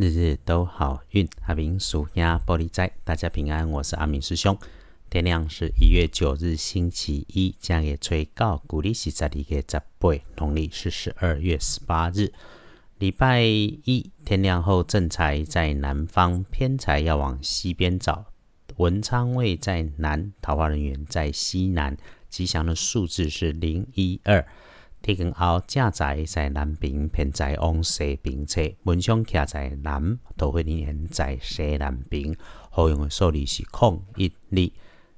日日都好运，阿明属鸭玻璃斋，大家平安，我是阿明师兄。天亮是一月九日星期一，将也吹告古历是在里个十八，农历是十二月十八日，礼拜一。天亮后正财在南方，偏财要往西边找。文昌位在南，桃花人员在西南，吉祥的数字是零一二。天光后，正在在南边，偏在往西边侧；文昌徛在南，桃花人在西南边。好用的数字是空一二。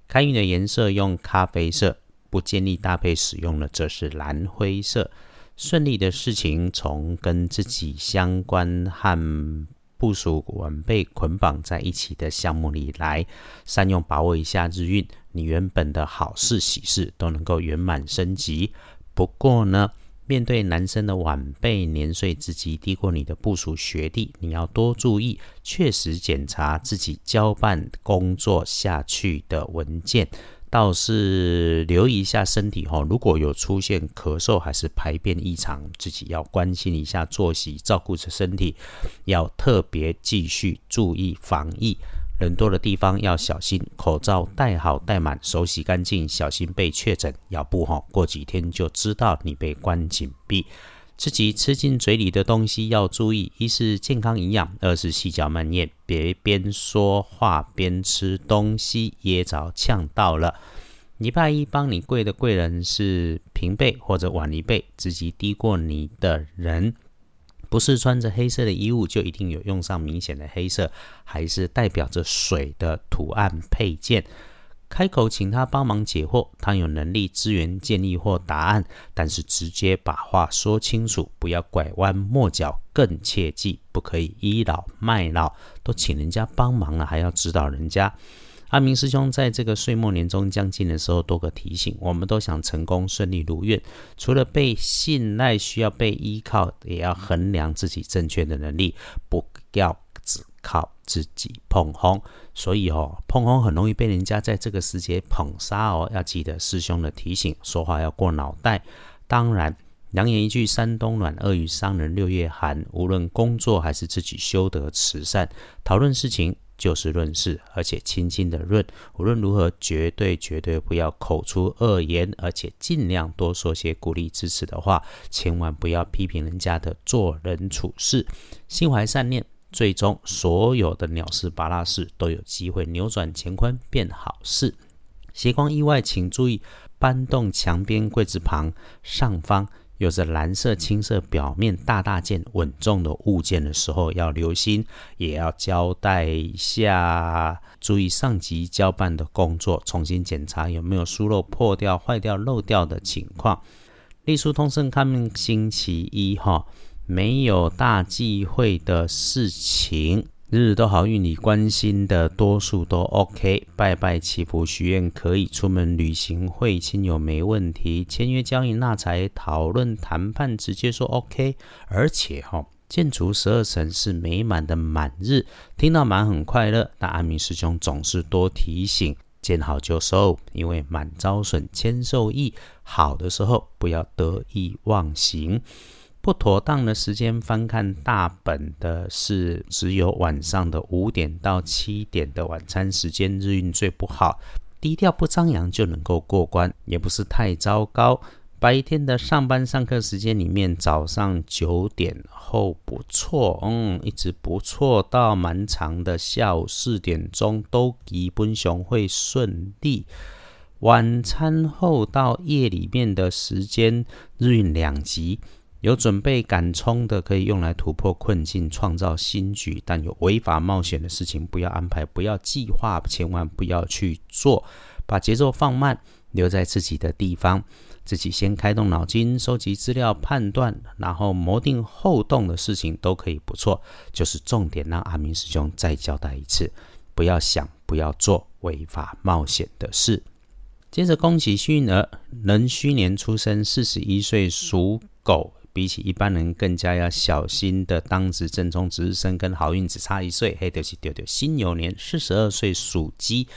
开运的颜色用咖啡色，不建议搭配使用的则是蓝灰色。顺利的事情从跟自己相关和部署晚辈捆绑在一起的项目里来，善用把握一下日运，你原本的好事喜事都能够圆满升级。不过呢，面对男生的晚辈年岁自己低过你的部属学弟，你要多注意，确实检查自己交办工作下去的文件，倒是留意一下身体哈。如果有出现咳嗽还是排便异常，自己要关心一下作息，照顾着身体，要特别继续注意防疫。人多的地方要小心，口罩戴好戴满，手洗干净，小心被确诊。要不哈，过几天就知道你被关紧闭。自己吃进嘴里的东西要注意，一是健康营养，二是细嚼慢咽，别边说话边吃东西，噎着呛到了。礼拜一帮你跪的贵人是平辈或者晚一辈，自己低过你的人。不是穿着黑色的衣物就一定有用上明显的黑色，还是代表着水的图案配件。开口请他帮忙解惑，他有能力支援建议或答案，但是直接把话说清楚，不要拐弯抹角，更切记不可以倚老卖老，都请人家帮忙了，还要指导人家。阿明师兄在这个岁末年终将近的时候，多个提醒，我们都想成功顺利如愿。除了被信赖，需要被依靠，也要衡量自己正确的能力，不要只靠自己捧红。所以哦，捧红很容易被人家在这个时节捧杀哦。要记得师兄的提醒，说话要过脑袋。当然，良言一句山东暖，恶语伤人六月寒。无论工作还是自己修德慈善，讨论事情。就事论事，而且轻轻的论。无论如何，绝对绝对不要口出恶言，而且尽量多说些鼓励支持的话。千万不要批评人家的做人处事，心怀善念，最终所有的鸟事、巴拉事都有机会扭转乾坤变好事。斜光意外，请注意搬动墙边柜子旁上方。有着蓝色、青色表面大大件、稳重的物件的时候，要留心，也要交代一下，注意上级交办的工作，重新检查有没有疏漏、破掉、坏掉、漏掉的情况。立书通胜看星期一哈，没有大忌讳的事情。日日都好运，你关心的多数都 OK，拜拜祈福许愿可以，出门旅行会亲友没问题，签约交易纳财讨论谈判直接说 OK，而且哈，建筑十二神是美满的满日，听到满很快乐。但阿明师兄总是多提醒，见好就收，因为满招损，谦受益，好的时候不要得意忘形。不妥当的时间翻看大本的是只有晚上的五点到七点的晚餐时间，日运最不好。低调不张扬就能够过关，也不是太糟糕。白天的上班上课时间里面，早上九点后不错，嗯，一直不错，到蛮长的下午四点钟都基本上会顺利。晚餐后到夜里面的时间，日运两级。有准备敢冲的，可以用来突破困境、创造新局；但有违法冒险的事情，不要安排，不要计划，千万不要去做。把节奏放慢，留在自己的地方，自己先开动脑筋，收集资料、判断，然后谋定后动的事情都可以不错。就是重点，让阿明师兄再交代一次：不要想，不要做违法冒险的事。接着，恭喜幸运儿，壬戌年出生，四十一岁，属狗。比起一般人更加要小心的，当值正冲值日生跟好运只差一岁，黑的是丢丢。辛牛年四十二岁属鸡，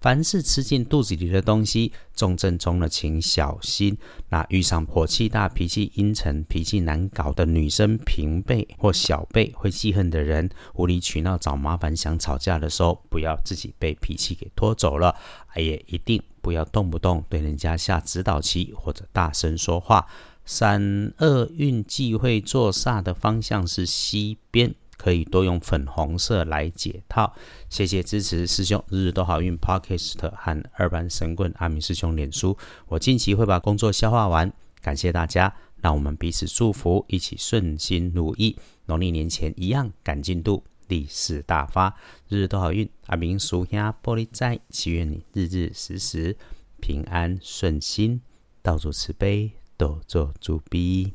凡是吃进肚子里的东西，重症中的请小心。那遇上火气大、脾气阴沉、脾气难搞的女生平辈或小辈会记恨的人，无理取闹找麻烦、想吵架的时候，不要自己被脾气给拖走了，也一定不要动不动对人家下指导棋或者大声说话。三厄运忌讳坐煞的方向是西边。可以多用粉红色来解套，谢谢支持师兄，日日都好运。Podcast 和二班神棍阿明师兄脸书，我近期会把工作消化完，感谢大家，让我们彼此祝福，一起顺心如意，农历年前一样赶进度，利市大发，日日都好运，阿明叔下玻璃斋，祈愿你日日时时平安顺心，道主慈悲，多做主逼。